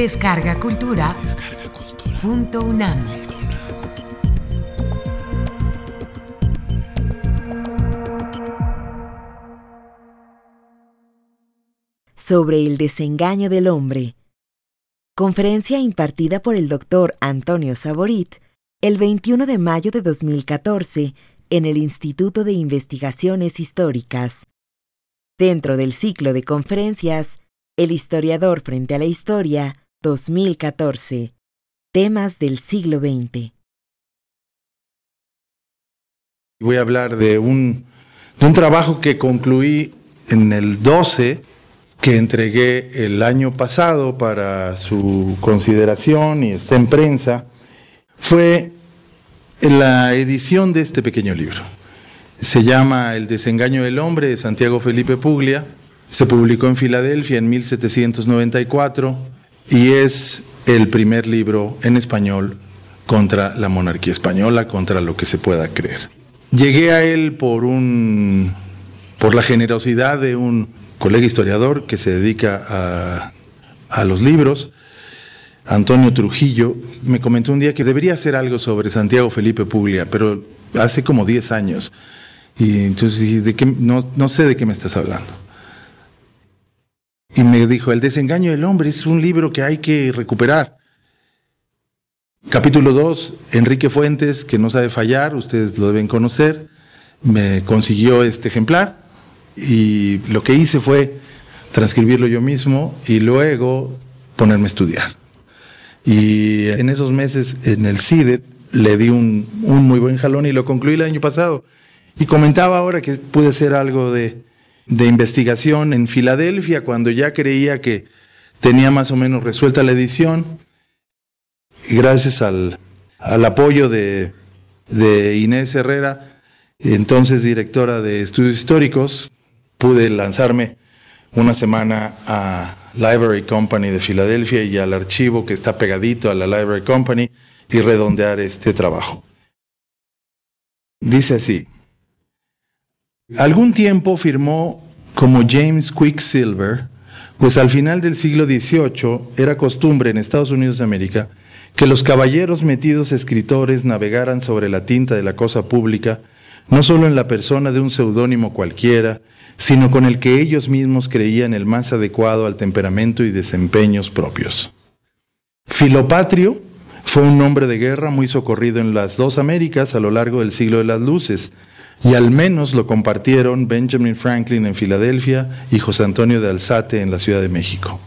Descarga Cultura. Punto UNAM. Sobre el desengaño del hombre. Conferencia impartida por el doctor Antonio Saborit el 21 de mayo de 2014 en el Instituto de Investigaciones Históricas. Dentro del ciclo de conferencias, El historiador frente a la historia, 2014. Temas del siglo XX. Voy a hablar de un, de un trabajo que concluí en el 12, que entregué el año pasado para su consideración y está en prensa. Fue la edición de este pequeño libro. Se llama El desengaño del hombre de Santiago Felipe Puglia. Se publicó en Filadelfia en 1794 y es el primer libro en español contra la monarquía española, contra lo que se pueda creer. Llegué a él por un por la generosidad de un colega historiador que se dedica a, a los libros, Antonio Trujillo, me comentó un día que debería hacer algo sobre Santiago Felipe Puglia, pero hace como 10 años. Y entonces ¿de qué? No, no sé de qué me estás hablando. Y me dijo, El desengaño del hombre es un libro que hay que recuperar. Capítulo 2, Enrique Fuentes, que no sabe fallar, ustedes lo deben conocer, me consiguió este ejemplar y lo que hice fue transcribirlo yo mismo y luego ponerme a estudiar. Y en esos meses en el CIDE le di un, un muy buen jalón y lo concluí el año pasado. Y comentaba ahora que pude hacer algo de, de investigación en Filadelfia cuando ya creía que tenía más o menos resuelta la edición. Gracias al, al apoyo de, de Inés Herrera, entonces directora de estudios históricos, pude lanzarme una semana a Library Company de Filadelfia y al archivo que está pegadito a la Library Company y redondear este trabajo. Dice así, algún tiempo firmó como James Quicksilver, pues al final del siglo XVIII era costumbre en Estados Unidos de América que los caballeros metidos escritores navegaran sobre la tinta de la cosa pública, no solo en la persona de un seudónimo cualquiera, sino con el que ellos mismos creían el más adecuado al temperamento y desempeños propios. Filopatrio fue un hombre de guerra muy socorrido en las dos Américas a lo largo del siglo de las luces, y al menos lo compartieron Benjamin Franklin en Filadelfia y José Antonio de Alzate en la Ciudad de México.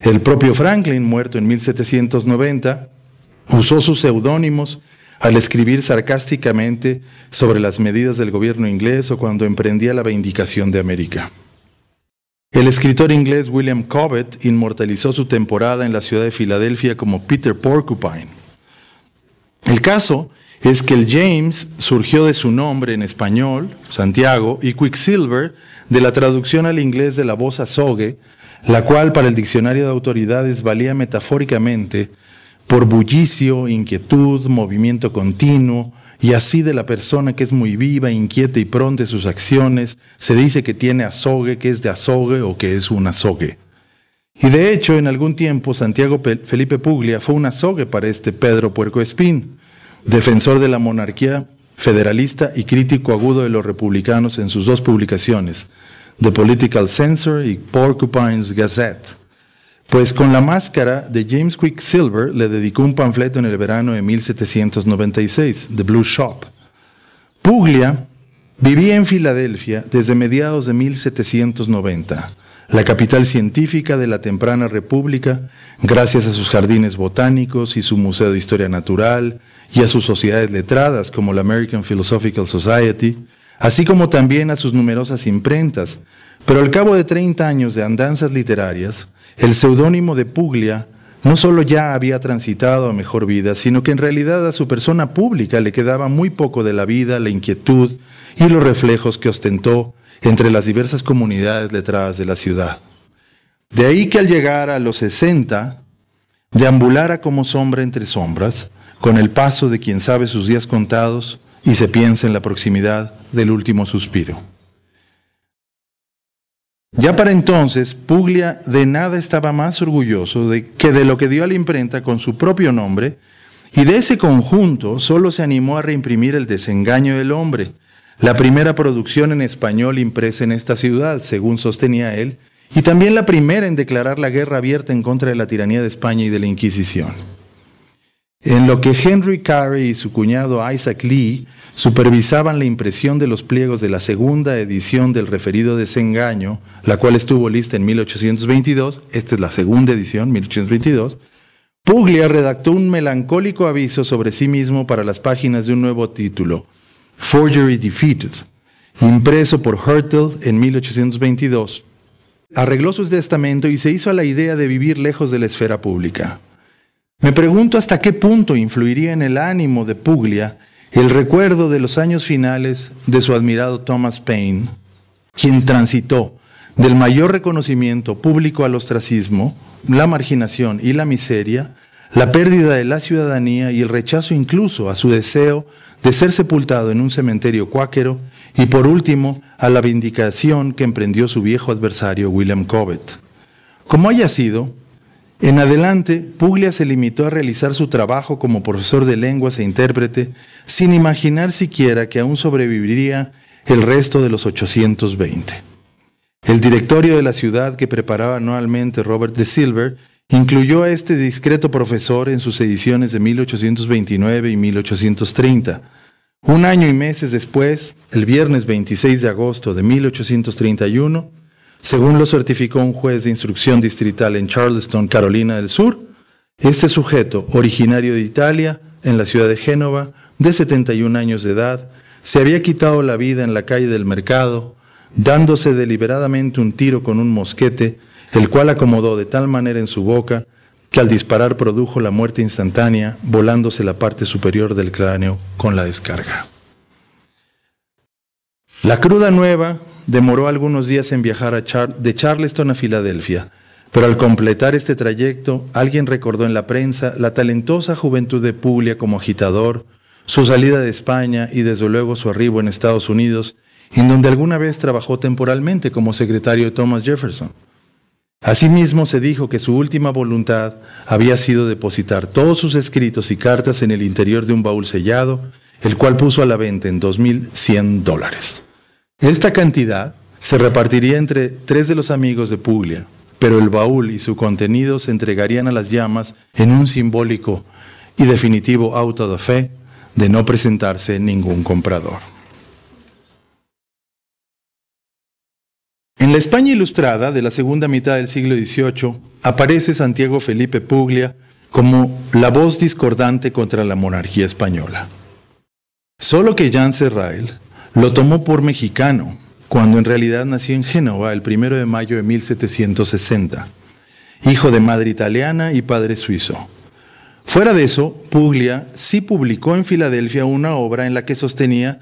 El propio Franklin, muerto en 1790, usó sus seudónimos al escribir sarcásticamente sobre las medidas del gobierno inglés o cuando emprendía la vindicación de América. El escritor inglés William Cobbett inmortalizó su temporada en la ciudad de Filadelfia como Peter Porcupine. El caso es que el James surgió de su nombre en español, Santiago, y Quicksilver de la traducción al inglés de la voz azogue, la cual para el diccionario de autoridades valía metafóricamente por bullicio, inquietud, movimiento continuo, y así de la persona que es muy viva, inquieta y pronta en sus acciones, se dice que tiene azogue, que es de azogue o que es un azogue. Y de hecho, en algún tiempo, Santiago Felipe Puglia fue un azogue para este Pedro Puerco Espín, defensor de la monarquía federalista y crítico agudo de los republicanos en sus dos publicaciones, The Political Censor y Porcupine's Gazette. Pues con la máscara de James Quicksilver le dedicó un panfleto en el verano de 1796, The Blue Shop. Puglia vivía en Filadelfia desde mediados de 1790, la capital científica de la temprana república, gracias a sus jardines botánicos y su Museo de Historia Natural y a sus sociedades letradas como la American Philosophical Society, así como también a sus numerosas imprentas. Pero al cabo de 30 años de andanzas literarias, el seudónimo de Puglia no solo ya había transitado a mejor vida, sino que en realidad a su persona pública le quedaba muy poco de la vida, la inquietud y los reflejos que ostentó entre las diversas comunidades letradas de la ciudad. De ahí que al llegar a los 60, deambulara como sombra entre sombras, con el paso de quien sabe sus días contados y se piensa en la proximidad del último suspiro. Ya para entonces, Puglia de nada estaba más orgulloso de que de lo que dio a la imprenta con su propio nombre, y de ese conjunto solo se animó a reimprimir El desengaño del hombre, la primera producción en español impresa en esta ciudad, según sostenía él, y también la primera en declarar la guerra abierta en contra de la tiranía de España y de la Inquisición. En lo que Henry Carey y su cuñado Isaac Lee supervisaban la impresión de los pliegos de la segunda edición del referido desengaño, la cual estuvo lista en 1822, esta es la segunda edición, 1822, Puglia redactó un melancólico aviso sobre sí mismo para las páginas de un nuevo título, Forgery Defeated, impreso por Hertel en 1822. Arregló su testamento y se hizo a la idea de vivir lejos de la esfera pública. Me pregunto hasta qué punto influiría en el ánimo de Puglia el recuerdo de los años finales de su admirado Thomas Paine, quien transitó del mayor reconocimiento público al ostracismo, la marginación y la miseria, la pérdida de la ciudadanía y el rechazo incluso a su deseo de ser sepultado en un cementerio cuáquero y por último a la vindicación que emprendió su viejo adversario William Cobbett. Como haya sido, en adelante Puglia se limitó a realizar su trabajo como profesor de lenguas e intérprete sin imaginar siquiera que aún sobreviviría el resto de los 820. El directorio de la ciudad que preparaba anualmente Robert de Silver incluyó a este discreto profesor en sus ediciones de 1829 y 1830. Un año y meses después, el viernes 26 de agosto de 1831, según lo certificó un juez de instrucción distrital en Charleston, Carolina del Sur, este sujeto, originario de Italia, en la ciudad de Génova, de 71 años de edad, se había quitado la vida en la calle del mercado, dándose deliberadamente un tiro con un mosquete, el cual acomodó de tal manera en su boca que al disparar produjo la muerte instantánea, volándose la parte superior del cráneo con la descarga. La cruda nueva demoró algunos días en viajar de Charleston a Filadelfia, pero al completar este trayecto, alguien recordó en la prensa la talentosa juventud de Puglia como agitador, su salida de España y desde luego su arribo en Estados Unidos, en donde alguna vez trabajó temporalmente como secretario de Thomas Jefferson. Asimismo se dijo que su última voluntad había sido depositar todos sus escritos y cartas en el interior de un baúl sellado, el cual puso a la venta en 2.100 dólares. Esta cantidad se repartiría entre tres de los amigos de Puglia, pero el baúl y su contenido se entregarían a las llamas en un simbólico y definitivo auto de fe de no presentarse ningún comprador. En la España ilustrada de la segunda mitad del siglo XVIII aparece Santiago Felipe Puglia como la voz discordante contra la monarquía española. Solo que Jan Serrail lo tomó por mexicano, cuando en realidad nació en Génova el 1 de mayo de 1760, hijo de madre italiana y padre suizo. Fuera de eso, Puglia sí publicó en Filadelfia una obra en la que sostenía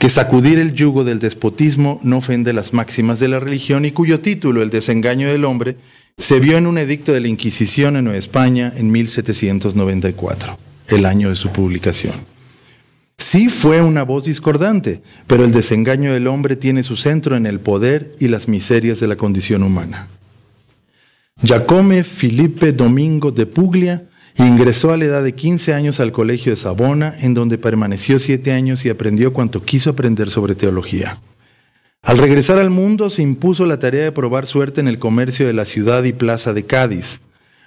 que sacudir el yugo del despotismo no ofende las máximas de la religión y cuyo título, El desengaño del hombre, se vio en un edicto de la Inquisición en Nueva España en 1794, el año de su publicación. Sí fue una voz discordante, pero el desengaño del hombre tiene su centro en el poder y las miserias de la condición humana. Giacome Filipe Domingo de Puglia Ingresó a la edad de 15 años al colegio de Sabona, en donde permaneció siete años y aprendió cuanto quiso aprender sobre teología. Al regresar al mundo se impuso la tarea de probar suerte en el comercio de la ciudad y plaza de Cádiz.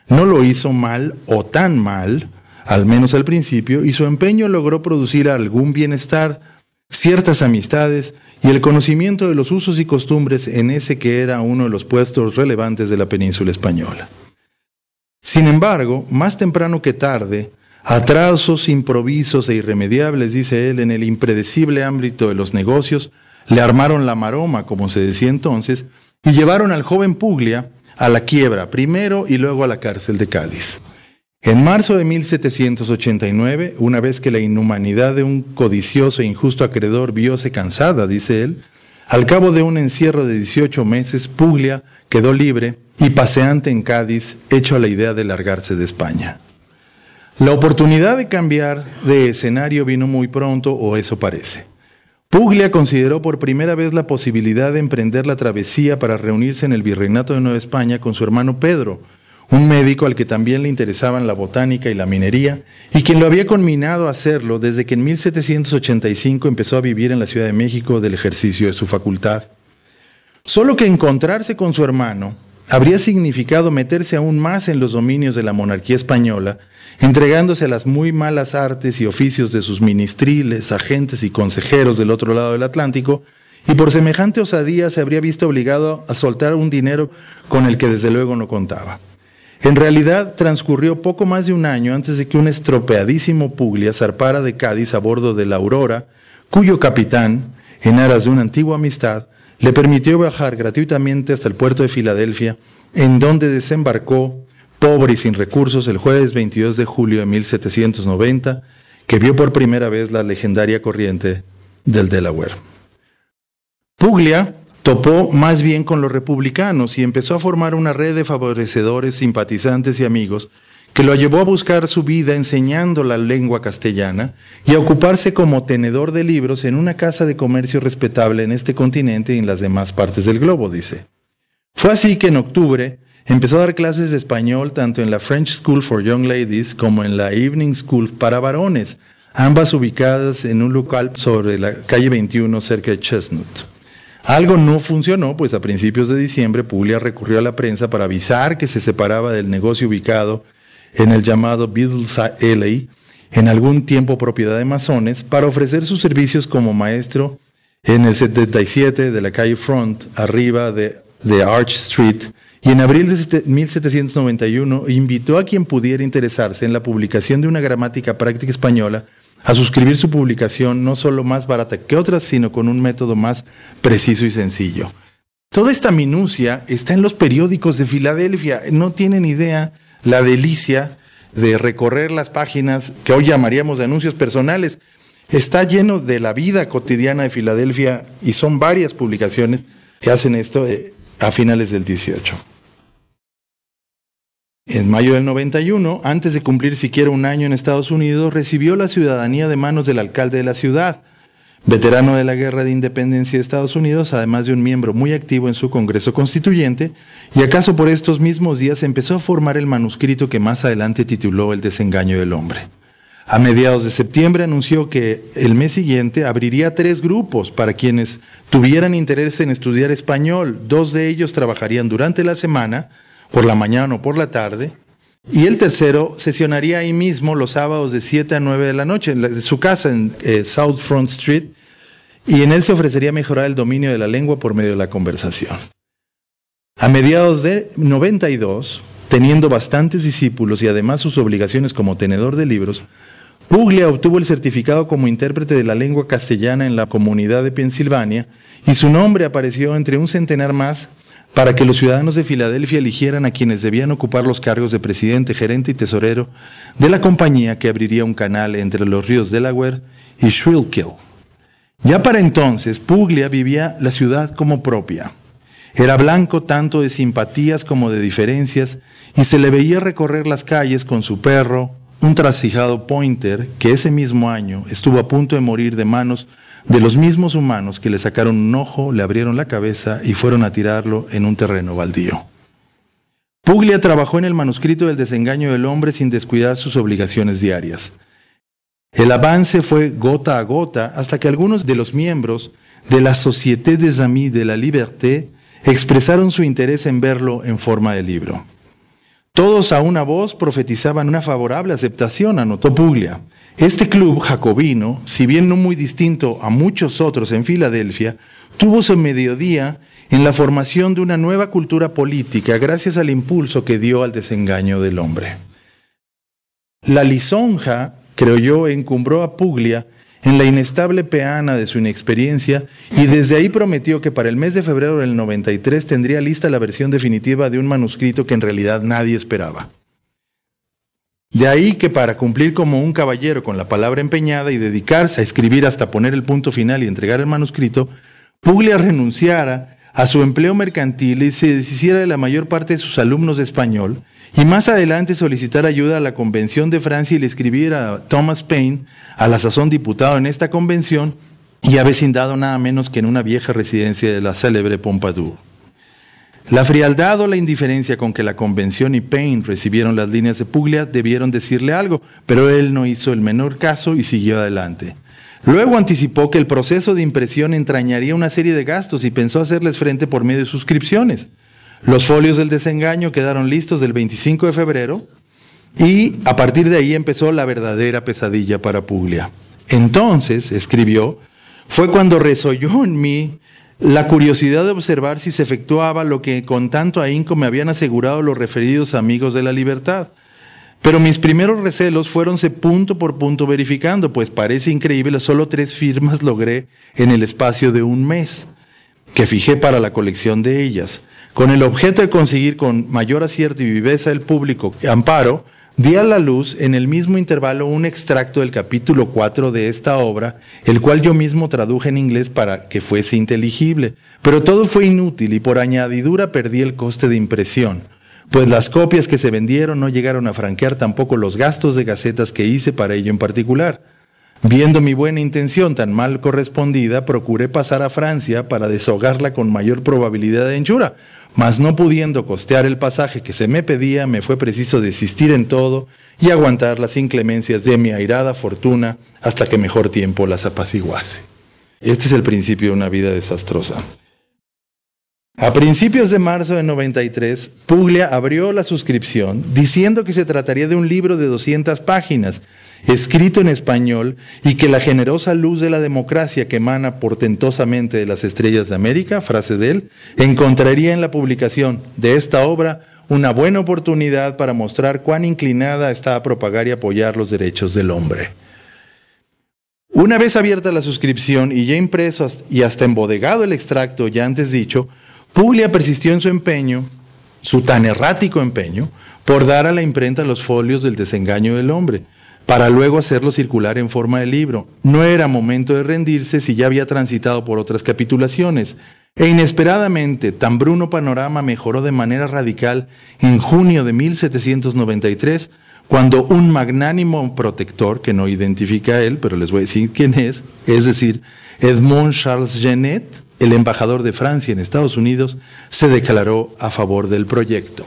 No lo hizo mal o tan mal, al menos al principio, y su empeño logró producir algún bienestar, ciertas amistades y el conocimiento de los usos y costumbres en ese que era uno de los puestos relevantes de la península española. Sin embargo, más temprano que tarde, atrasos improvisos e irremediables, dice él, en el impredecible ámbito de los negocios, le armaron la maroma, como se decía entonces, y llevaron al joven Puglia a la quiebra, primero y luego a la cárcel de Cádiz. En marzo de 1789, una vez que la inhumanidad de un codicioso e injusto acreedor viose cansada, dice él, al cabo de un encierro de 18 meses, Puglia quedó libre y paseante en Cádiz, hecho a la idea de largarse de España. La oportunidad de cambiar de escenario vino muy pronto, o eso parece. Puglia consideró por primera vez la posibilidad de emprender la travesía para reunirse en el Virreinato de Nueva España con su hermano Pedro, un médico al que también le interesaban la botánica y la minería, y quien lo había conminado a hacerlo desde que en 1785 empezó a vivir en la Ciudad de México del ejercicio de su facultad. Solo que encontrarse con su hermano habría significado meterse aún más en los dominios de la monarquía española, entregándose a las muy malas artes y oficios de sus ministriles, agentes y consejeros del otro lado del Atlántico, y por semejante osadía se habría visto obligado a soltar un dinero con el que desde luego no contaba. En realidad transcurrió poco más de un año antes de que un estropeadísimo Puglia zarpara de Cádiz a bordo de la Aurora, cuyo capitán, en aras de una antigua amistad, le permitió viajar gratuitamente hasta el puerto de Filadelfia, en donde desembarcó, pobre y sin recursos, el jueves 22 de julio de 1790, que vio por primera vez la legendaria corriente del Delaware. Puglia topó más bien con los republicanos y empezó a formar una red de favorecedores, simpatizantes y amigos que lo llevó a buscar su vida enseñando la lengua castellana y a ocuparse como tenedor de libros en una casa de comercio respetable en este continente y en las demás partes del globo, dice. Fue así que en octubre empezó a dar clases de español tanto en la French School for Young Ladies como en la Evening School para varones, ambas ubicadas en un local sobre la calle 21 cerca de Chestnut. Algo no funcionó, pues a principios de diciembre Puglia recurrió a la prensa para avisar que se separaba del negocio ubicado en el llamado Beatles LA, en algún tiempo propiedad de masones, para ofrecer sus servicios como maestro en el 77 de la calle Front, arriba de, de Arch Street, y en abril de 1791 invitó a quien pudiera interesarse en la publicación de una gramática práctica española a suscribir su publicación no solo más barata que otras, sino con un método más preciso y sencillo. Toda esta minucia está en los periódicos de Filadelfia. No tienen idea la delicia de recorrer las páginas que hoy llamaríamos de anuncios personales. Está lleno de la vida cotidiana de Filadelfia y son varias publicaciones que hacen esto eh, a finales del 18. En mayo del 91, antes de cumplir siquiera un año en Estados Unidos, recibió la ciudadanía de manos del alcalde de la ciudad, Veterano de la Guerra de Independencia de Estados Unidos, además de un miembro muy activo en su Congreso Constituyente, y acaso por estos mismos días empezó a formar el manuscrito que más adelante tituló El desengaño del hombre. A mediados de septiembre anunció que el mes siguiente abriría tres grupos para quienes tuvieran interés en estudiar español. Dos de ellos trabajarían durante la semana, por la mañana o por la tarde, y el tercero sesionaría ahí mismo los sábados de 7 a 9 de la noche en su casa en eh, South Front Street y en él se ofrecería mejorar el dominio de la lengua por medio de la conversación. A mediados de 92, teniendo bastantes discípulos y además sus obligaciones como tenedor de libros, Puglia obtuvo el certificado como intérprete de la lengua castellana en la comunidad de Pensilvania y su nombre apareció entre un centenar más para que los ciudadanos de Filadelfia eligieran a quienes debían ocupar los cargos de presidente, gerente y tesorero de la compañía que abriría un canal entre los ríos Delaware y Shrillkill. Ya para entonces, Puglia vivía la ciudad como propia. Era blanco tanto de simpatías como de diferencias y se le veía recorrer las calles con su perro, un trasijado pointer que ese mismo año estuvo a punto de morir de manos de los mismos humanos que le sacaron un ojo, le abrieron la cabeza y fueron a tirarlo en un terreno baldío. Puglia trabajó en el manuscrito del desengaño del hombre sin descuidar sus obligaciones diarias. El avance fue gota a gota hasta que algunos de los miembros de la Société des Amis de la Liberté expresaron su interés en verlo en forma de libro. Todos a una voz profetizaban una favorable aceptación, anotó Puglia. Este club jacobino, si bien no muy distinto a muchos otros en Filadelfia, tuvo su mediodía en la formación de una nueva cultura política gracias al impulso que dio al desengaño del hombre. La lisonja, creo yo, encumbró a Puglia en la inestable peana de su inexperiencia y desde ahí prometió que para el mes de febrero del 93 tendría lista la versión definitiva de un manuscrito que en realidad nadie esperaba. De ahí que para cumplir como un caballero con la palabra empeñada y dedicarse a escribir hasta poner el punto final y entregar el manuscrito, Puglia renunciara a su empleo mercantil y se deshiciera de la mayor parte de sus alumnos de español, y más adelante solicitar ayuda a la Convención de Francia y le escribiera a Thomas Paine, a la sazón diputado en esta convención, y avecindado nada menos que en una vieja residencia de la célebre Pompadour. La frialdad o la indiferencia con que la convención y Payne recibieron las líneas de Puglia debieron decirle algo, pero él no hizo el menor caso y siguió adelante. Luego anticipó que el proceso de impresión entrañaría una serie de gastos y pensó hacerles frente por medio de suscripciones. Los folios del desengaño quedaron listos el 25 de febrero y a partir de ahí empezó la verdadera pesadilla para Puglia. Entonces, escribió, fue cuando resolló en mí la curiosidad de observar si se efectuaba lo que con tanto ahínco me habían asegurado los referidos amigos de la libertad. Pero mis primeros recelos fuéronse punto por punto verificando, pues parece increíble, solo tres firmas logré en el espacio de un mes, que fijé para la colección de ellas, con el objeto de conseguir con mayor acierto y viveza el público amparo, Di a la luz en el mismo intervalo un extracto del capítulo 4 de esta obra, el cual yo mismo traduje en inglés para que fuese inteligible, pero todo fue inútil y por añadidura perdí el coste de impresión, pues las copias que se vendieron no llegaron a franquear tampoco los gastos de gacetas que hice para ello en particular. Viendo mi buena intención tan mal correspondida, procuré pasar a Francia para deshogarla con mayor probabilidad de hinchura, mas no pudiendo costear el pasaje que se me pedía, me fue preciso desistir en todo y aguantar las inclemencias de mi airada fortuna hasta que mejor tiempo las apaciguase. Este es el principio de una vida desastrosa. A principios de marzo de 93, Puglia abrió la suscripción diciendo que se trataría de un libro de 200 páginas, escrito en español, y que la generosa luz de la democracia que emana portentosamente de las estrellas de América, frase de él, encontraría en la publicación de esta obra una buena oportunidad para mostrar cuán inclinada está a propagar y apoyar los derechos del hombre. Una vez abierta la suscripción y ya impreso y hasta embodegado el extracto ya antes dicho, Puglia persistió en su empeño, su tan errático empeño, por dar a la imprenta los folios del desengaño del hombre, para luego hacerlo circular en forma de libro. No era momento de rendirse si ya había transitado por otras capitulaciones. E inesperadamente, tan bruno panorama mejoró de manera radical en junio de 1793, cuando un magnánimo protector, que no identifica a él, pero les voy a decir quién es, es decir, Edmond Charles Genet, el embajador de Francia en Estados Unidos se declaró a favor del proyecto.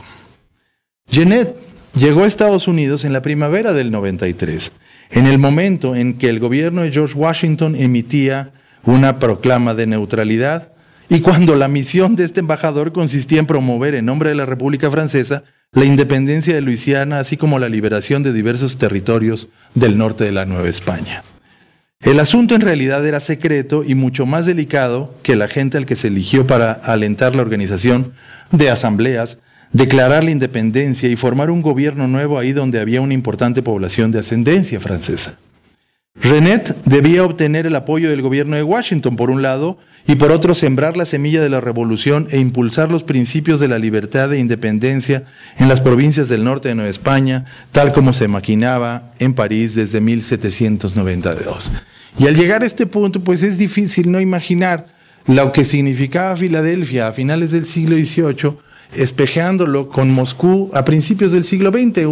Genet llegó a Estados Unidos en la primavera del 93, en el momento en que el gobierno de George Washington emitía una proclama de neutralidad y cuando la misión de este embajador consistía en promover en nombre de la República Francesa la independencia de Luisiana, así como la liberación de diversos territorios del norte de la Nueva España. El asunto en realidad era secreto y mucho más delicado que la gente al que se eligió para alentar la organización de asambleas, declarar la independencia y formar un gobierno nuevo ahí donde había una importante población de ascendencia francesa. Renet debía obtener el apoyo del gobierno de Washington, por un lado, y por otro sembrar la semilla de la revolución e impulsar los principios de la libertad e independencia en las provincias del norte de Nueva España, tal como se maquinaba en París desde 1792. Y al llegar a este punto, pues es difícil no imaginar lo que significaba Filadelfia a finales del siglo XVIII, espejeándolo con Moscú a principios del siglo XX,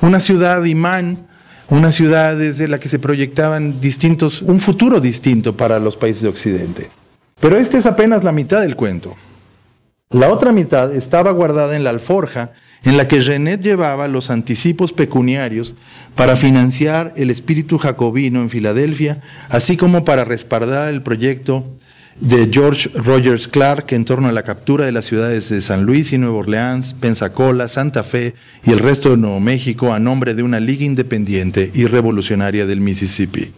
una ciudad imán una ciudad desde la que se proyectaban distintos, un futuro distinto para los países de Occidente. Pero esta es apenas la mitad del cuento. La otra mitad estaba guardada en la alforja en la que Renet llevaba los anticipos pecuniarios para financiar el espíritu jacobino en Filadelfia, así como para respaldar el proyecto de George Rogers Clark en torno a la captura de las ciudades de San Luis y Nueva Orleans, Pensacola, Santa Fe y el resto de Nuevo México a nombre de una liga independiente y revolucionaria del Mississippi.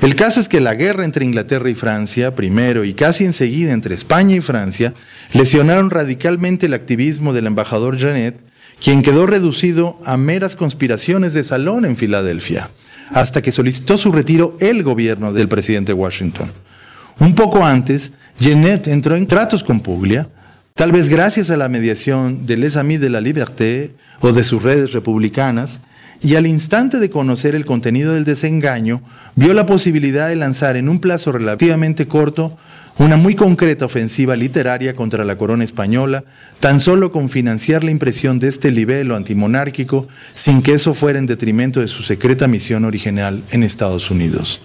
El caso es que la guerra entre Inglaterra y Francia, primero y casi enseguida entre España y Francia, lesionaron radicalmente el activismo del embajador Janet, quien quedó reducido a meras conspiraciones de salón en Filadelfia, hasta que solicitó su retiro el gobierno del presidente Washington. Un poco antes, Genet entró en tratos con Puglia, tal vez gracias a la mediación de Les Amis de la Liberté o de sus redes republicanas, y al instante de conocer el contenido del desengaño, vio la posibilidad de lanzar en un plazo relativamente corto una muy concreta ofensiva literaria contra la corona española, tan solo con financiar la impresión de este libelo antimonárquico, sin que eso fuera en detrimento de su secreta misión original en Estados Unidos.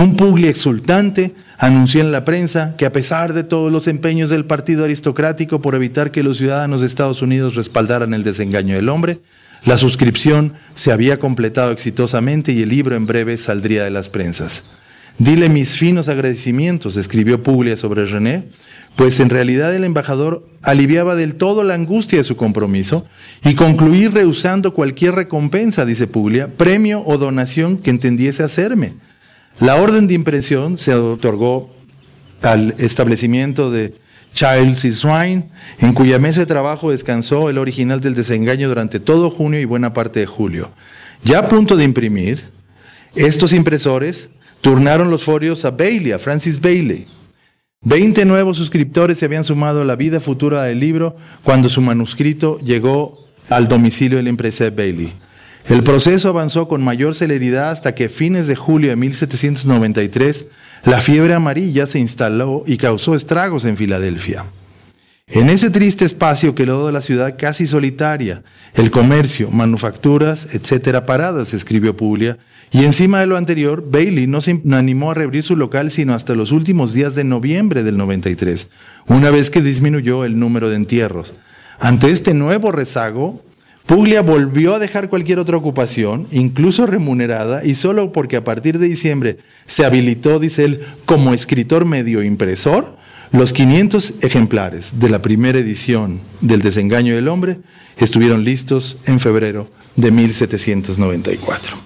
Un Puglia exultante anunció en la prensa que a pesar de todos los empeños del partido aristocrático por evitar que los ciudadanos de Estados Unidos respaldaran el desengaño del hombre, la suscripción se había completado exitosamente y el libro en breve saldría de las prensas. Dile mis finos agradecimientos, escribió Puglia sobre René, pues en realidad el embajador aliviaba del todo la angustia de su compromiso y concluí rehusando cualquier recompensa, dice Puglia, premio o donación que entendiese hacerme. La orden de impresión se otorgó al establecimiento de Childs y Swine, en cuya mesa de trabajo descansó el original del desengaño durante todo junio y buena parte de julio. Ya a punto de imprimir, estos impresores turnaron los folios a Bailey, a Francis Bailey. Veinte nuevos suscriptores se habían sumado a la vida futura del libro cuando su manuscrito llegó al domicilio de la empresa de Bailey. El proceso avanzó con mayor celeridad hasta que a fines de julio de 1793 la fiebre amarilla se instaló y causó estragos en Filadelfia. En ese triste espacio quedó de la ciudad casi solitaria, el comercio, manufacturas, etcétera, paradas, escribió Puglia, y encima de lo anterior, Bailey no se animó a reabrir su local sino hasta los últimos días de noviembre del 93, una vez que disminuyó el número de entierros. Ante este nuevo rezago, Puglia volvió a dejar cualquier otra ocupación, incluso remunerada, y solo porque a partir de diciembre se habilitó, dice él, como escritor medio impresor, los 500 ejemplares de la primera edición del Desengaño del Hombre estuvieron listos en febrero de 1794.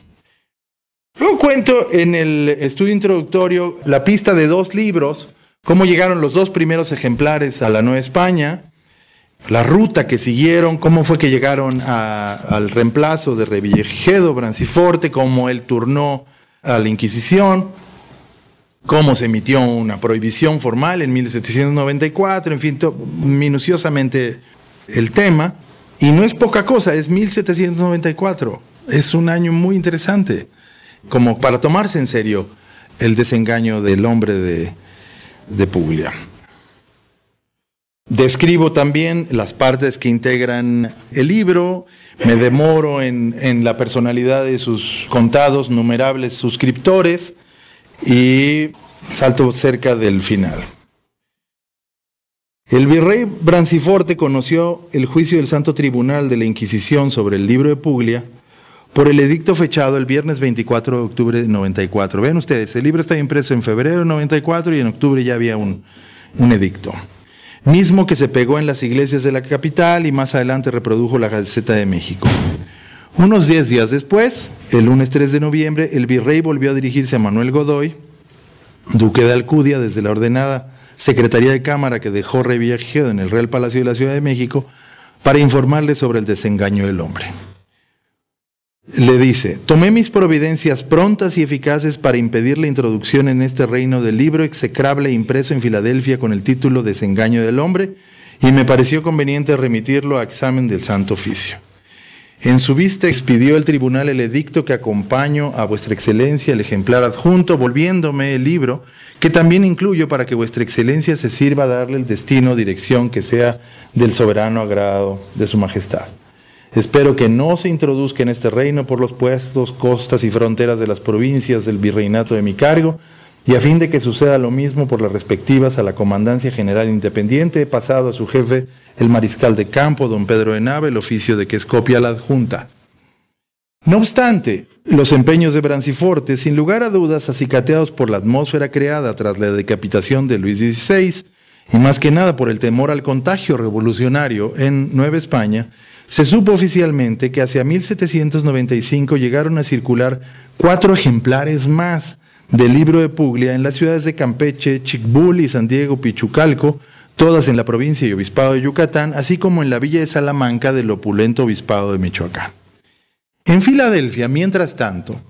Luego cuento en el estudio introductorio la pista de dos libros, cómo llegaron los dos primeros ejemplares a la Nueva España, la ruta que siguieron, cómo fue que llegaron al reemplazo de Revillagigedo, Branciforte, cómo él turnó a la Inquisición, cómo se emitió una prohibición formal en 1794, en fin, minuciosamente el tema. Y no es poca cosa, es 1794. Es un año muy interesante, como para tomarse en serio el desengaño del hombre de, de Puglia. Describo también las partes que integran el libro, me demoro en, la personalidad de sus contados, numerables suscriptores y salto cerca del final. El virrey Branciforte conoció el juicio del Santo Tribunal de la Inquisición sobre el libro de Puglia por el edicto fechado el viernes 24 de octubre de 94. Vean ustedes, el libro está impreso en febrero de 94 y en octubre ya había un, un edicto mismo que se pegó en las iglesias de la capital y más adelante reprodujo la Gaceta de México. Unos diez días después, el lunes 3 de noviembre, el virrey volvió a dirigirse a Manuel Godoy, duque de Alcudia, desde la ordenada Secretaría de Cámara que dejó Revillagigedo en el Real Palacio de la Ciudad de México, para informarle sobre el desengaño del hombre le dice, tomé mis providencias prontas y eficaces para impedir la introducción en este reino del libro execrable impreso en Filadelfia con el título Desengaño del hombre, y me pareció conveniente remitirlo a examen del Santo Oficio. En su vista expidió el tribunal el edicto que acompaño a vuestra excelencia el ejemplar adjunto, volviéndome el libro, que también incluyo para que vuestra excelencia se sirva a darle el destino, dirección que sea del soberano agrado de su majestad. Espero que no se introduzca en este reino por los puestos, costas y fronteras de las provincias del virreinato de mi cargo, y a fin de que suceda lo mismo por las respectivas a la Comandancia General Independiente, he pasado a su jefe, el mariscal de campo, don Pedro de Nave, el oficio de que es copia la adjunta. No obstante, los empeños de Branciforte, sin lugar a dudas acicateados por la atmósfera creada tras la decapitación de Luis XVI, y más que nada por el temor al contagio revolucionario en Nueva España, se supo oficialmente que hacia 1795 llegaron a circular cuatro ejemplares más del libro de Puglia en las ciudades de Campeche, Chicbul y San Diego Pichucalco, todas en la provincia y obispado de Yucatán, así como en la villa de Salamanca del opulento obispado de Michoacán. En Filadelfia, mientras tanto,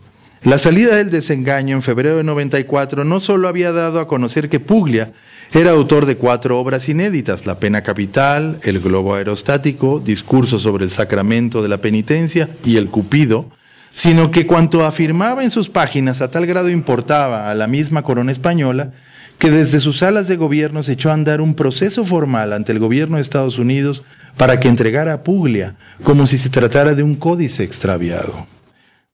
la salida del desengaño en febrero de 94 no solo había dado a conocer que Puglia era autor de cuatro obras inéditas, La pena capital, El globo aerostático, Discurso sobre el sacramento de la penitencia y El cupido, sino que cuanto afirmaba en sus páginas a tal grado importaba a la misma corona española, que desde sus salas de gobierno se echó a andar un proceso formal ante el gobierno de Estados Unidos para que entregara a Puglia, como si se tratara de un códice extraviado.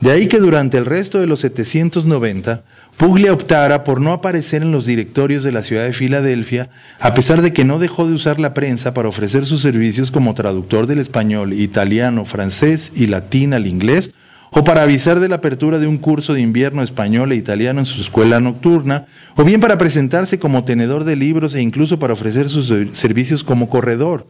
De ahí que durante el resto de los 790 Puglia optara por no aparecer en los directorios de la ciudad de Filadelfia, a pesar de que no dejó de usar la prensa para ofrecer sus servicios como traductor del español, italiano, francés y latín al inglés, o para avisar de la apertura de un curso de invierno español e italiano en su escuela nocturna, o bien para presentarse como tenedor de libros e incluso para ofrecer sus servicios como corredor.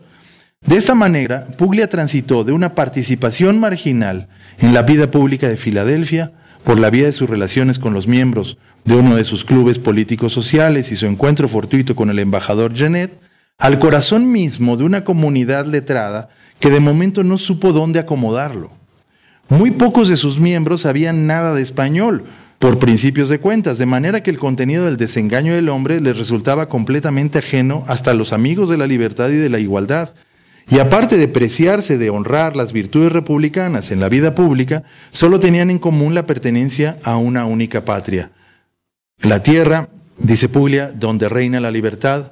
De esta manera, Puglia transitó de una participación marginal en la vida pública de Filadelfia por la vía de sus relaciones con los miembros de uno de sus clubes políticos sociales y su encuentro fortuito con el embajador Genet, al corazón mismo de una comunidad letrada que de momento no supo dónde acomodarlo. Muy pocos de sus miembros sabían nada de español, por principios de cuentas, de manera que el contenido del desengaño del hombre les resultaba completamente ajeno hasta los amigos de la libertad y de la igualdad, y aparte de preciarse de honrar las virtudes republicanas en la vida pública, solo tenían en común la pertenencia a una única patria. La tierra, dice Puglia, donde reina la libertad,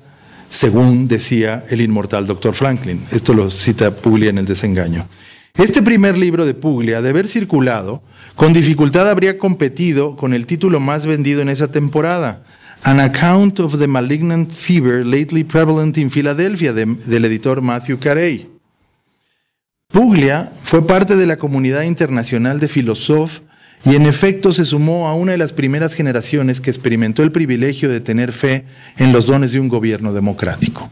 según decía el inmortal doctor Franklin. Esto lo cita Puglia en el desengaño. Este primer libro de Puglia, de haber circulado, con dificultad habría competido con el título más vendido en esa temporada, An Account of the Malignant Fever Lately Prevalent in Philadelphia, del editor Matthew Carey. Puglia fue parte de la comunidad internacional de filósofos y en efecto se sumó a una de las primeras generaciones que experimentó el privilegio de tener fe en los dones de un gobierno democrático.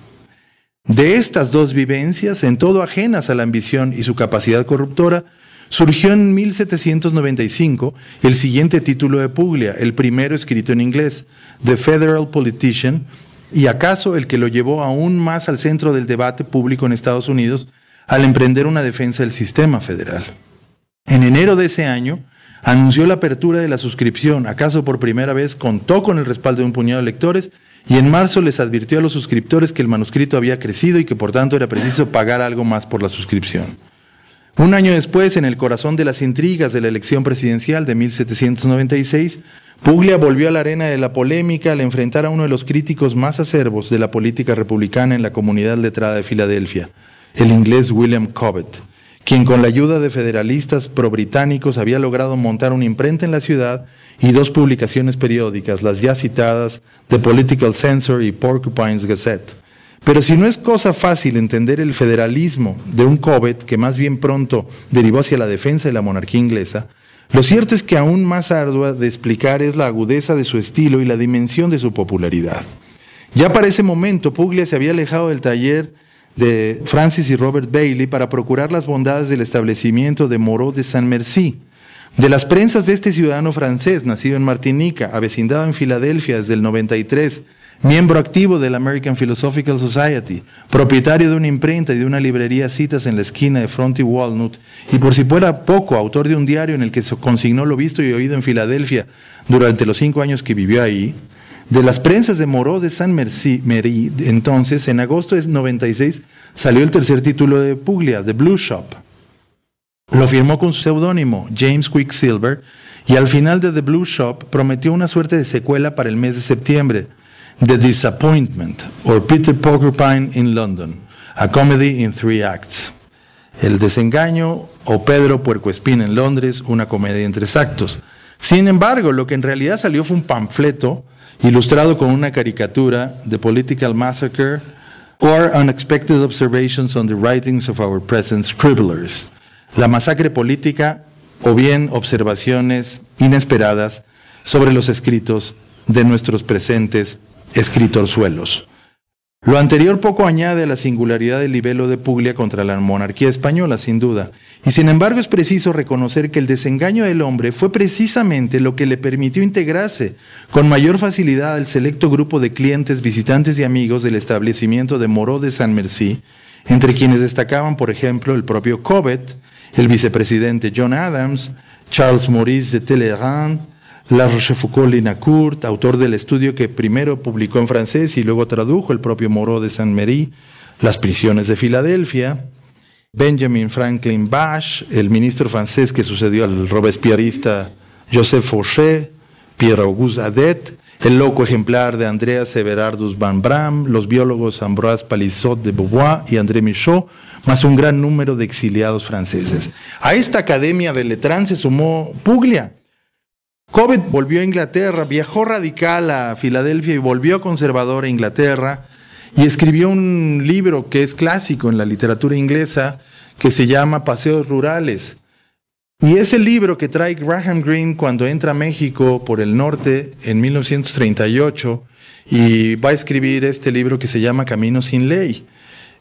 De estas dos vivencias, en todo ajenas a la ambición y su capacidad corruptora, surgió en 1795 el siguiente título de Puglia, el primero escrito en inglés, The Federal Politician, y acaso el que lo llevó aún más al centro del debate público en Estados Unidos al emprender una defensa del sistema federal. En enero de ese año, anunció la apertura de la suscripción, acaso por primera vez contó con el respaldo de un puñado de lectores, y en marzo les advirtió a los suscriptores que el manuscrito había crecido y que por tanto era preciso pagar algo más por la suscripción. Un año después, en el corazón de las intrigas de la elección presidencial de 1796, Puglia volvió a la arena de la polémica al enfrentar a uno de los críticos más acervos de la política republicana en la comunidad letrada de Filadelfia, el inglés William Cobbett, quien con la ayuda de federalistas pro-británicos había logrado montar una imprenta en la ciudad y dos publicaciones periódicas, las ya citadas The Political Censor y Porcupine's Gazette pero si no es cosa fácil entender el federalismo de un Cobbett que más bien pronto derivó hacia la defensa de la monarquía inglesa, lo cierto es que aún más ardua de explicar es la agudeza de su estilo y la dimensión de su popularidad. Ya para ese momento, Puglia se había alejado del taller de Francis y Robert Bailey para procurar las bondades del establecimiento de Moreau de Saint-Merci. De las prensas de este ciudadano francés, nacido en Martinica, avecindado en Filadelfia desde el 93, miembro activo de la American Philosophical Society, propietario de una imprenta y de una librería citas en la esquina de Front y Walnut, y por si fuera poco, autor de un diario en el que se consignó lo visto y oído en Filadelfia durante los cinco años que vivió ahí, de las prensas de Moreau de Saint Merci, entonces, en agosto de 96, salió el tercer título de Puglia, The Blue Shop. Lo firmó con su seudónimo, James Quicksilver, y al final de The Blue Shop prometió una suerte de secuela para el mes de septiembre, The Disappointment, or Peter Porcupine in London, a comedy in three acts. El desengaño o Pedro Puercoespín en Londres, una comedia en tres actos. Sin embargo, lo que en realidad salió fue un panfleto ilustrado con una caricatura, The Political Massacre, or Unexpected Observations on the Writings of Our Present Scribblers. La masacre política o bien observaciones inesperadas sobre los escritos de nuestros presentes escritorzuelos. Lo anterior poco añade a la singularidad del libelo de Puglia contra la monarquía española, sin duda, y sin embargo es preciso reconocer que el desengaño del hombre fue precisamente lo que le permitió integrarse con mayor facilidad al selecto grupo de clientes, visitantes y amigos del establecimiento de Moreau de San Merci, entre quienes destacaban, por ejemplo, el propio Cobbett, el vicepresidente John Adams, Charles Maurice de Talleyrand, la Rochefoucauld-Linacourt, autor del estudio que primero publicó en francés y luego tradujo el propio Moreau de Saint-Méry, Las prisiones de Filadelfia, Benjamin Franklin Bache, el ministro francés que sucedió al robespierrista Joseph Fauché, Pierre-Auguste Adet, el loco ejemplar de Andreas Everardus Van Bram, los biólogos Ambroise Palisot de Beauvoir y André Michaud, más un gran número de exiliados franceses. A esta academia de Letrán se sumó Puglia, Cobbett volvió a Inglaterra, viajó radical a Filadelfia y volvió conservador a Inglaterra y escribió un libro que es clásico en la literatura inglesa que se llama Paseos Rurales. Y es el libro que trae Graham Greene cuando entra a México por el norte en 1938 y va a escribir este libro que se llama Camino sin Ley.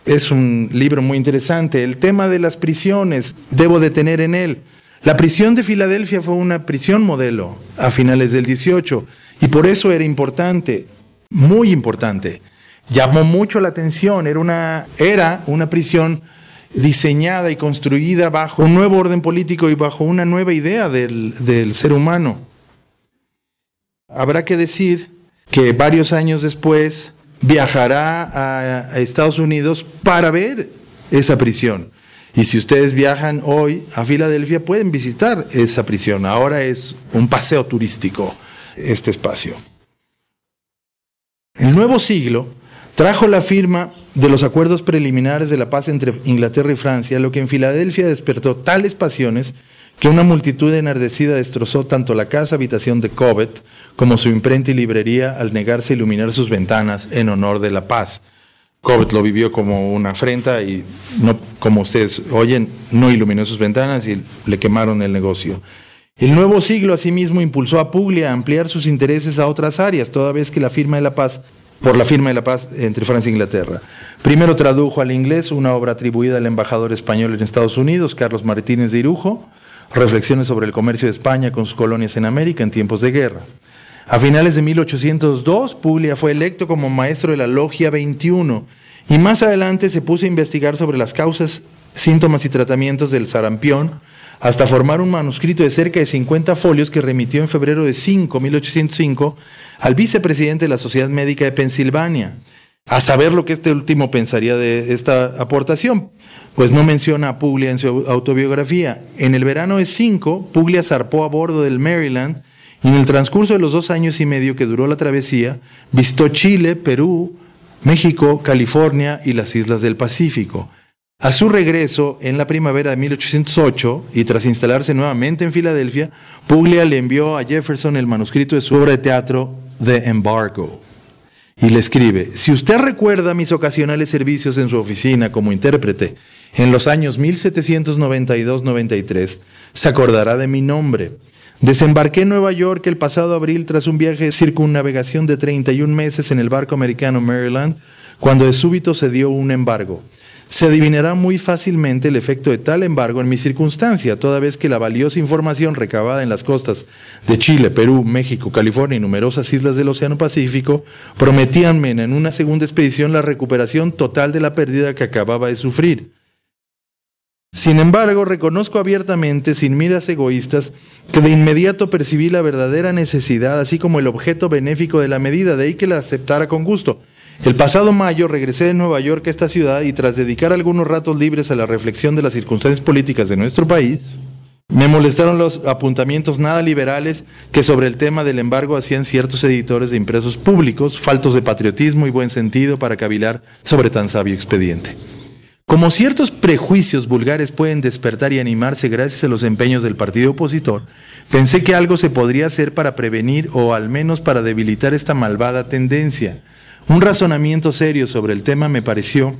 Es un libro muy interesante. El tema de las prisiones, debo detener en él. La prisión de Filadelfia fue una prisión modelo a finales del 18 y por eso era importante, muy importante. Llamó mucho la atención, era una, prisión diseñada y construida bajo un nuevo orden político y bajo una nueva idea del ser humano. Habrá que decir que varios años después viajará a Estados Unidos para ver esa prisión. Y si ustedes viajan hoy a Filadelfia, pueden visitar esa prisión. Ahora es un paseo turístico este espacio. El nuevo siglo trajo la firma de los acuerdos preliminares de la paz entre Inglaterra y Francia, lo que en Filadelfia despertó tales pasiones que una multitud enardecida destrozó tanto la casa habitación de Cobbett como su imprenta y librería al negarse a iluminar sus ventanas en honor de la paz. Cobbett lo vivió como una afrenta y, no, como ustedes oyen, no iluminó sus ventanas y le quemaron el negocio. El nuevo siglo asimismo impulsó a Puglia a ampliar sus intereses a otras áreas, toda vez que la firma de la paz, por la firma de la paz entre Francia e Inglaterra. Primero tradujo al inglés una obra atribuida al embajador español en Estados Unidos, Carlos Martínez de Irujo, Reflexiones sobre el comercio de España con sus colonias en América en tiempos de guerra. A finales de 1802, Puglia fue electo como maestro de la Logia 21 y más adelante se puso a investigar sobre las causas, síntomas y tratamientos del sarampión hasta formar un manuscrito de cerca de 50 folios que remitió en febrero de 5, 1805 al vicepresidente de la Sociedad Médica de Pensilvania, a saber lo que este último pensaría de esta aportación, pues no menciona a Puglia en su autobiografía. En el verano de 5, Puglia zarpó a bordo del Maryland y en el transcurso de los dos años y medio que duró la travesía, visitó Chile, Perú, México, California y las islas del Pacífico. A su regreso, en la primavera de 1808, y tras instalarse nuevamente en Filadelfia, Puglia le envió a Jefferson el manuscrito de su obra de teatro The Embargo. Y le escribe, si usted recuerda mis ocasionales servicios en su oficina como intérprete en los años 1792-93, se acordará de mi nombre Desembarqué en Nueva York el pasado abril tras un viaje de circunnavegación de 31 meses en el barco americano Maryland, cuando de súbito se dio un embargo. Se adivinará muy fácilmente el efecto de tal embargo en mi circunstancia, toda vez que la valiosa información recabada en las costas de Chile, Perú, México, California y numerosas islas del Océano Pacífico prometíanme en una segunda expedición la recuperación total de la pérdida que acababa de sufrir. Sin embargo, reconozco abiertamente, sin miras egoístas, que de inmediato percibí la verdadera necesidad, así como el objeto benéfico de la medida, de ahí que la aceptara con gusto. El pasado mayo regresé de Nueva York a esta ciudad y tras dedicar algunos ratos libres a la reflexión de las circunstancias políticas de nuestro país, me molestaron los apuntamientos nada liberales que sobre el tema del embargo hacían ciertos editores de impresos públicos, faltos de patriotismo y buen sentido para cavilar sobre tan sabio expediente. Como ciertos prejuicios vulgares pueden despertar y animarse gracias a los empeños del partido opositor, pensé que algo se podría hacer para prevenir o al menos para debilitar esta malvada tendencia. Un razonamiento serio sobre el tema me pareció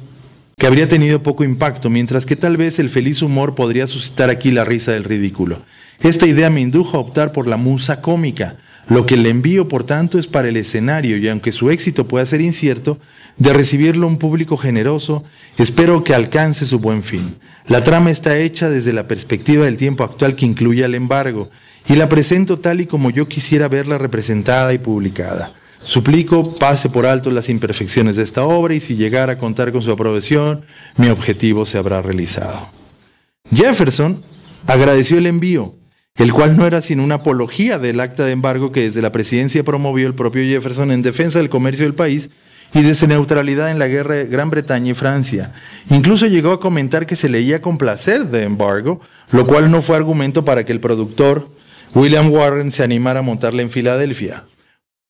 que habría tenido poco impacto, mientras que tal vez el feliz humor podría suscitar aquí la risa del ridículo. Esta idea me indujo a optar por la musa cómica. Lo que le envío, por tanto, es para el escenario, y aunque su éxito pueda ser incierto, de recibirlo un público generoso, espero que alcance su buen fin. La trama está hecha desde la perspectiva del tiempo actual que incluye al embargo, y la presento tal y como yo quisiera verla representada y publicada. Suplico pase por alto las imperfecciones de esta obra y si llegara a contar con su aprobación, mi objetivo se habrá realizado. Jefferson agradeció el envío, el cual no era sino una apología del acta de embargo que desde la presidencia promovió el propio Jefferson en defensa del comercio del país y de su neutralidad en la guerra de Gran Bretaña y Francia. Incluso llegó a comentar que se leía con placer de embargo, lo cual no fue argumento para que el productor William Warren se animara a montarla en Filadelfia.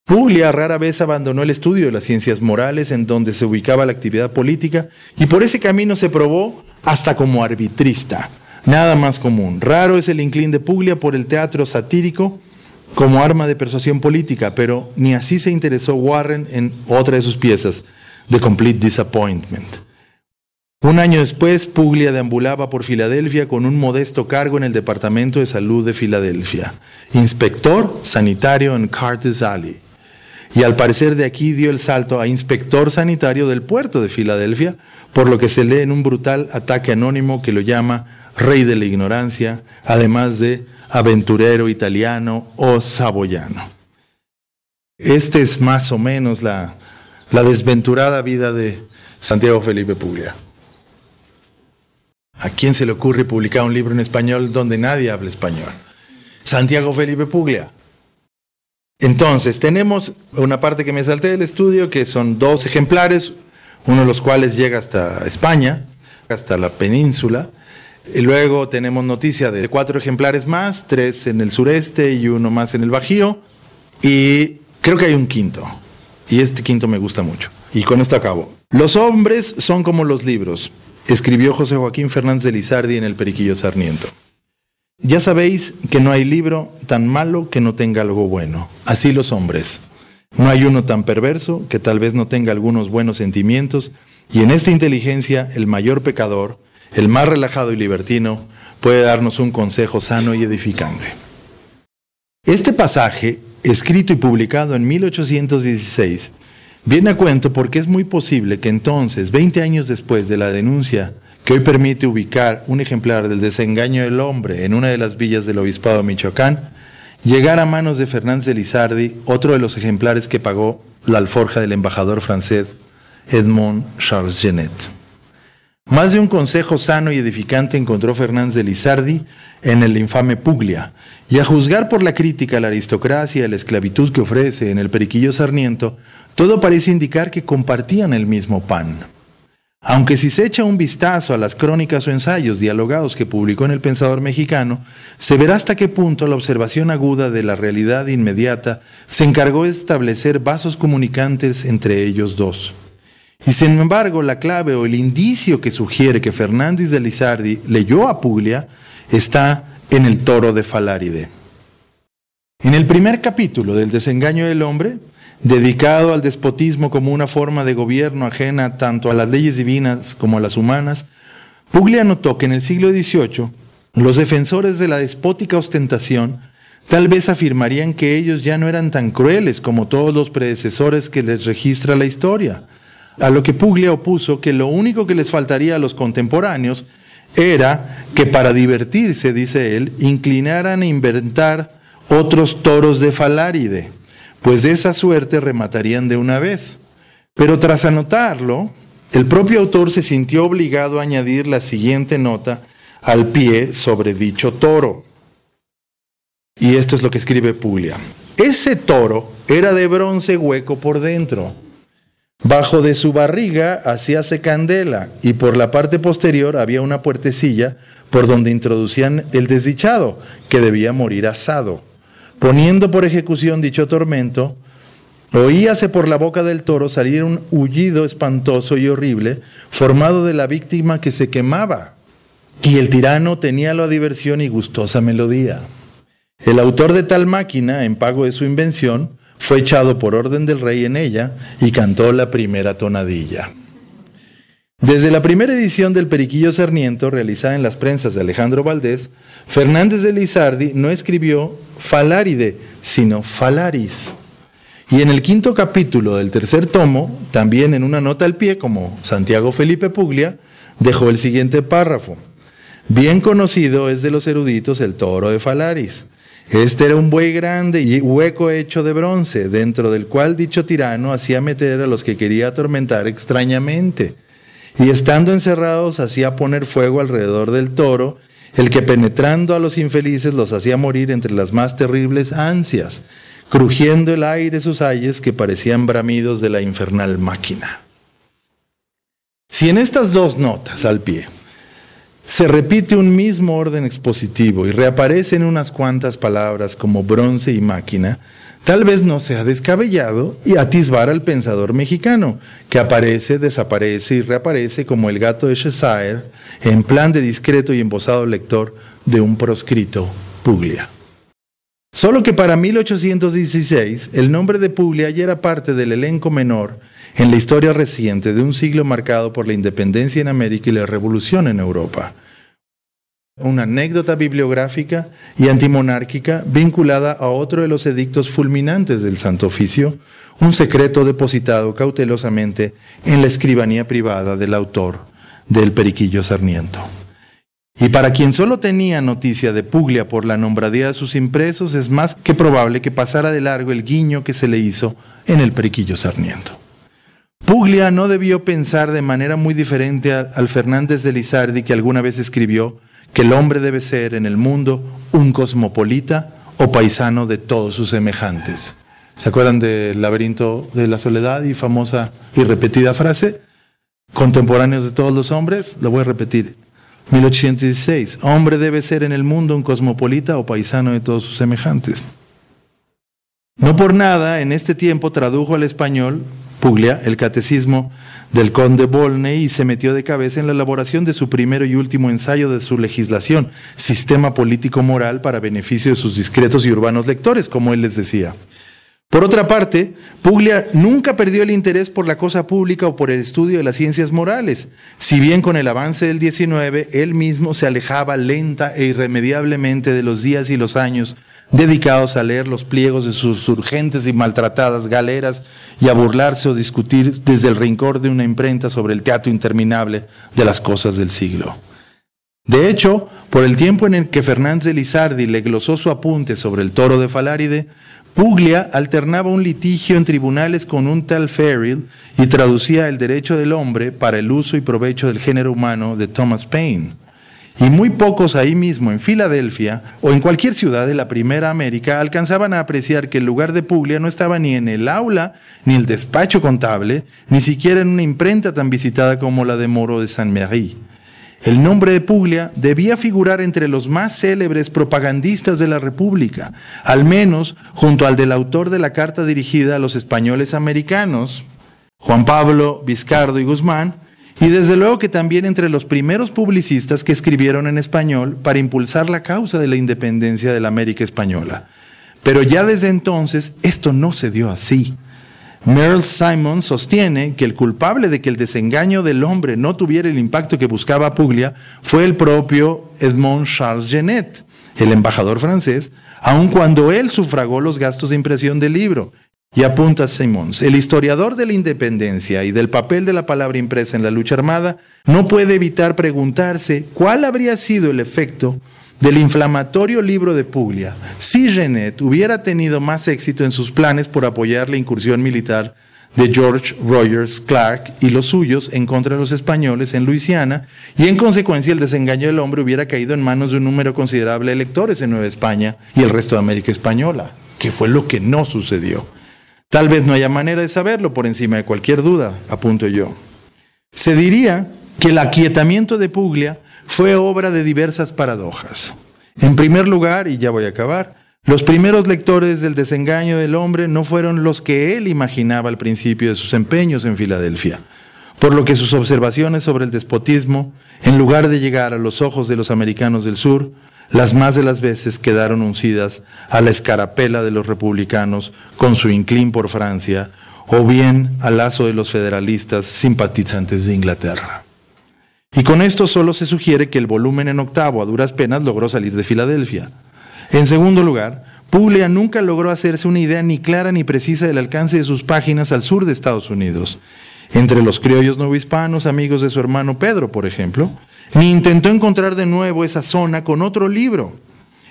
Puglia rara vez abandonó el estudio de las ciencias morales en donde se ubicaba la actividad política y por ese camino se probó hasta como arbitrista. Nada más común. Raro es el inclín de Puglia por el teatro satírico como arma de persuasión política, pero ni así se interesó Warren en otra de sus piezas, The Complete Disappointment. Un año después, Puglia deambulaba por Filadelfia con un modesto cargo en el Departamento de Salud de Filadelfia, inspector sanitario en Carter's Alley. Y al parecer de aquí dio el salto a inspector sanitario del puerto de Filadelfia, por lo que se lee en un brutal ataque anónimo que lo llama rey de la ignorancia, además de aventurero italiano o saboyano. Esta es más o menos la, la desventurada vida de Santiago Felipe Puglia. ¿A quién se le ocurre publicar un libro en español donde nadie habla español? Santiago Felipe Puglia. Entonces, tenemos una parte que me salté del estudio, que son dos ejemplares, uno de los cuales llega hasta España, hasta la península, y luego tenemos noticia de cuatro ejemplares más, tres en el sureste y uno más en el Bajío. Y creo que hay un quinto. Y este quinto me gusta mucho. Y con esto acabo. Los hombres son como los libros, escribió José Joaquín Fernández de Lizardi en El Periquillo Sarmiento. Ya sabéis que no hay libro tan malo que no tenga algo bueno. Así los hombres. No hay uno tan perverso que tal vez no tenga algunos buenos sentimientos, y en esta inteligencia el mayor pecador, el más relajado y libertino, puede darnos un consejo sano y edificante. Este pasaje, escrito y publicado en 1816, viene a cuento porque es muy posible que entonces, 20 años después de la denuncia que hoy permite ubicar un ejemplar del desengaño del hombre en una de las villas del Obispado de Michoacán, llegara a manos de Fernández de Lizardi otro de los ejemplares que pagó la alforja del embajador francés Edmond Charles Genet. Más de un consejo sano y edificante encontró Fernández de Lizardi en el infame Puglia, y a juzgar por la crítica a la aristocracia y a la esclavitud que ofrece en el Periquillo Sarniento, todo parece indicar que compartían el mismo pan. Aunque si se echa un vistazo a las crónicas o ensayos dialogados que publicó en El Pensador Mexicano, se verá hasta qué punto la observación aguda de la realidad inmediata se encargó de establecer vasos comunicantes entre ellos dos. Y sin embargo, la clave o el indicio que sugiere que Fernández de Lizardi leyó a Puglia está en el toro de Faláride. En el primer capítulo del desengaño del hombre, dedicado al despotismo como una forma de gobierno ajena tanto a las leyes divinas como a las humanas, Puglia notó que en el siglo XVIII los defensores de la despótica ostentación tal vez afirmarían que ellos ya no eran tan crueles como todos los predecesores que les registra la historia, a lo que Puglia opuso que lo único que les faltaría a los contemporáneos era que para divertirse, dice él, inclinaran a inventar otros toros de Faláride, pues de esa suerte rematarían de una vez. Pero tras anotarlo, el propio autor se sintió obligado a añadir la siguiente nota al pie sobre dicho toro. Y esto es lo que escribe Puglia. Ese toro era de bronce hueco por dentro Bajo de su barriga hacíase candela y por la parte posterior había una puertecilla por donde introducían el desdichado, que debía morir asado. Poniendo por ejecución dicho tormento, oíase por la boca del toro salir un ullido espantoso y horrible, formado de la víctima que se quemaba. Y el tirano tenía la diversión y gustosa melodía. El autor de tal máquina, en pago de su invención, fue echado por orden del rey en ella y cantó la primera tonadilla. Desde la primera edición del Periquillo Sarniento, realizada en las prensas de Alejandro Valdés, Fernández de Lizardi no escribió Faláride, sino Falaris. Y en el quinto capítulo del tercer tomo, también en una nota al pie, como Santiago Felipe Puglia, dejó el siguiente párrafo. Bien conocido es de los eruditos el toro de Falaris. Este era un buey grande y hueco hecho de bronce, dentro del cual dicho tirano hacía meter a los que quería atormentar extrañamente. Y estando encerrados hacía poner fuego alrededor del toro, el que penetrando a los infelices los hacía morir entre las más terribles ansias, crujiendo el aire sus ayes que parecían bramidos de la infernal máquina. Si en estas dos notas al pie se repite un mismo orden expositivo y reaparecen unas cuantas palabras como bronce y máquina, tal vez no sea descabellado y atisbar al pensador mexicano, que aparece, desaparece y reaparece como el gato de Cheshire en plan de discreto y embosado lector de un proscrito Puglia. Solo que para 1816 el nombre de Puglia ya era parte del elenco menor en la historia reciente de un siglo marcado por la independencia en América y la revolución en Europa. Una anécdota bibliográfica y antimonárquica vinculada a otro de los edictos fulminantes del Santo Oficio, un secreto depositado cautelosamente en la escribanía privada del autor del Periquillo Sarmiento. Y para quien solo tenía noticia de Puglia por la nombradía de sus impresos, es más que probable que pasara de largo el guiño que se le hizo en el Periquillo Sarmiento. Puglia no debió pensar de manera muy diferente al Fernández de Lizardi que alguna vez escribió que el hombre debe ser en el mundo un cosmopolita o paisano de todos sus semejantes. ¿Se acuerdan del laberinto de la soledad y famosa y repetida frase? Contemporáneos de todos los hombres, lo voy a repetir. 1816. Hombre debe ser en el mundo un cosmopolita o paisano de todos sus semejantes. No por nada, en este tiempo tradujo al español Puglia el catecismo del conde Volney y se metió de cabeza en la elaboración de su primero y último ensayo de su legislación, sistema político moral para beneficio de sus discretos y urbanos lectores, como él les decía. Por otra parte, Puglia nunca perdió el interés por la cosa pública o por el estudio de las ciencias morales, si bien con el avance del 19 él mismo se alejaba lenta e irremediablemente de los días y los años dedicados a leer los pliegos de sus urgentes y maltratadas galeras y a burlarse o discutir desde el rincón de una imprenta sobre el teatro interminable de las cosas del siglo. De hecho, por el tiempo en el que Fernández de Lizardi le glosó su apunte sobre el toro de Faláride, Puglia alternaba un litigio en tribunales con un tal Ferrill y traducía el derecho del hombre para el uso y provecho del género humano de Thomas Paine. Y muy pocos ahí mismo en Filadelfia o en cualquier ciudad de la primera América alcanzaban a apreciar que el lugar de Puglia no estaba ni en el aula, ni el despacho contable, ni siquiera en una imprenta tan visitada como la de Moro de Saint-Méry. El nombre de Puglia debía figurar entre los más célebres propagandistas de la República, al menos junto al del autor de la carta dirigida a los españoles americanos, Juan Pablo Vizcardo y Guzmán, y desde luego que también entre los primeros publicistas que escribieron en español para impulsar la causa de la independencia de la América española. Pero ya desde entonces esto no se dio así. Merle Simon sostiene que el culpable de que el desengaño del hombre no tuviera el impacto que buscaba Puglia fue el propio Edmond Charles Genet, el embajador francés, aun cuando él sufragó los gastos de impresión del libro. Y apunta Simons, el historiador de la independencia y del papel de la palabra impresa en la lucha armada no puede evitar preguntarse cuál habría sido el efecto del inflamatorio libro de Puglia, si Genet hubiera tenido más éxito en sus planes por apoyar la incursión militar de George Rogers Clark y los suyos en contra de los españoles en Luisiana, y en consecuencia el desengaño del hombre hubiera caído en manos de un número considerable de electores en Nueva España y el resto de América Española, que fue lo que no sucedió. Tal vez no haya manera de saberlo por encima de cualquier duda, apunto yo. Se diría que el aquietamiento de Puglia fue obra de diversas paradojas. En primer lugar, y ya voy a acabar, los primeros lectores del desengaño del hombre no fueron los que él imaginaba al principio de sus empeños en Filadelfia, por lo que sus observaciones sobre el despotismo, en lugar de llegar a los ojos de los americanos del sur, las más de las veces quedaron uncidas a la escarapela de los republicanos con su inclín por Francia, o bien al lazo de los federalistas simpatizantes de Inglaterra. Y con esto solo se sugiere que el volumen en octavo a duras penas logró salir de Filadelfia. En segundo lugar, Puglia nunca logró hacerse una idea ni clara ni precisa del alcance de sus páginas al sur de Estados Unidos, entre los criollos novohispanos, amigos de su hermano Pedro, por ejemplo, ni intentó encontrar de nuevo esa zona con otro libro,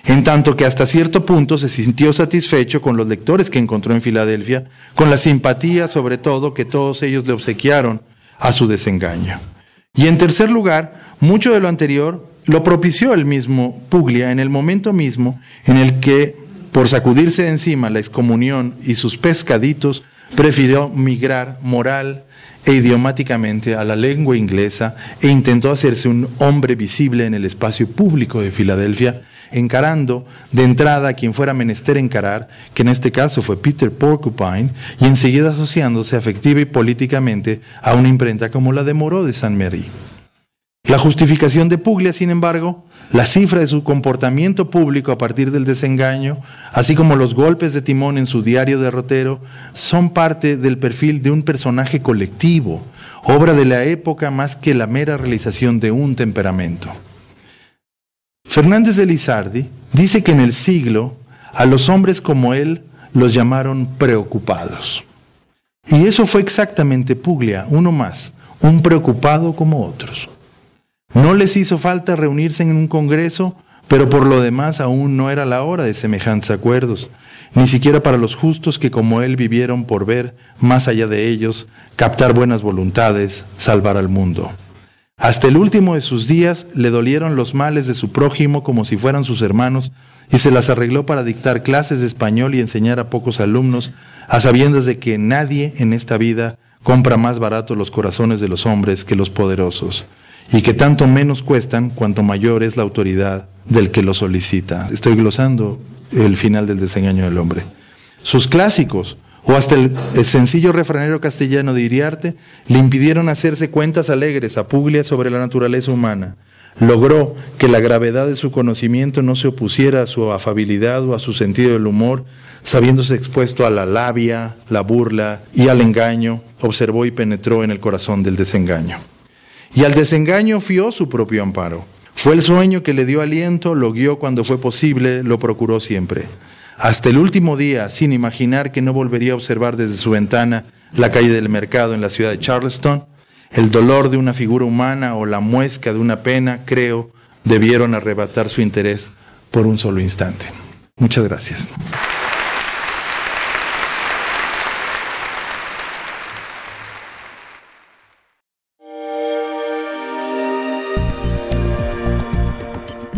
en tanto que hasta cierto punto se sintió satisfecho con los lectores que encontró en Filadelfia, con la simpatía sobre todo que todos ellos le obsequiaron a su desengaño. Y en tercer lugar, mucho de lo anterior lo propició el mismo Puglia en el momento mismo en el que, por sacudirse de encima la excomunión y sus pescaditos, prefirió migrar moral e idiomáticamente a la lengua inglesa e intentó hacerse un hombre visible en el espacio público de Filadelfia, encarando de entrada a quien fuera menester encarar, que en este caso fue Peter Porcupine, y enseguida asociándose afectiva y políticamente a una imprenta como la de Moreau de Saint Mary. La justificación de Puglia, sin embargo, la cifra de su comportamiento público a partir del desengaño, así como los golpes de timón en su diario derrotero, son parte del perfil de un personaje colectivo, obra de la época más que la mera realización de un temperamento. Fernández de Lizardi dice que en el siglo a los hombres como él los llamaron preocupados. Y eso fue exactamente Puglia, uno más, un preocupado como otros. No les hizo falta reunirse en un congreso, pero por lo demás aún no era la hora de semejantes acuerdos, ni siquiera para los justos que como él vivieron por ver, más allá de ellos, captar buenas voluntades, salvar al mundo. Hasta el último de sus días le dolieron los males de su prójimo como si fueran sus hermanos y se las arregló para dictar clases de español y enseñar a pocos alumnos, a sabiendas de que nadie en esta vida compra más barato los corazones de los hombres que los poderosos y que tanto menos cuestan cuanto mayor es la autoridad del que lo solicita. Estoy glosando el final del desengaño del hombre. Sus clásicos, o hasta el, sencillo refranero castellano de Iriarte, le impidieron hacerse cuentas alegres a Puglia sobre la naturaleza humana. Logró que la gravedad de su conocimiento no se opusiera a su afabilidad o a su sentido del humor, sabiéndose expuesto a la labia, la burla y al engaño, observó y penetró en el corazón del desengaño. Y al desengaño fió su propio amparo. Fue el sueño que le dio aliento, lo guió cuando fue posible, lo procuró siempre. Hasta el último día, sin imaginar que no volvería a observar desde su ventana la calle del mercado en la ciudad de Charleston, el dolor de una figura humana o la muesca de una pena, creo, debieron arrebatar su interés por un solo instante. Muchas gracias.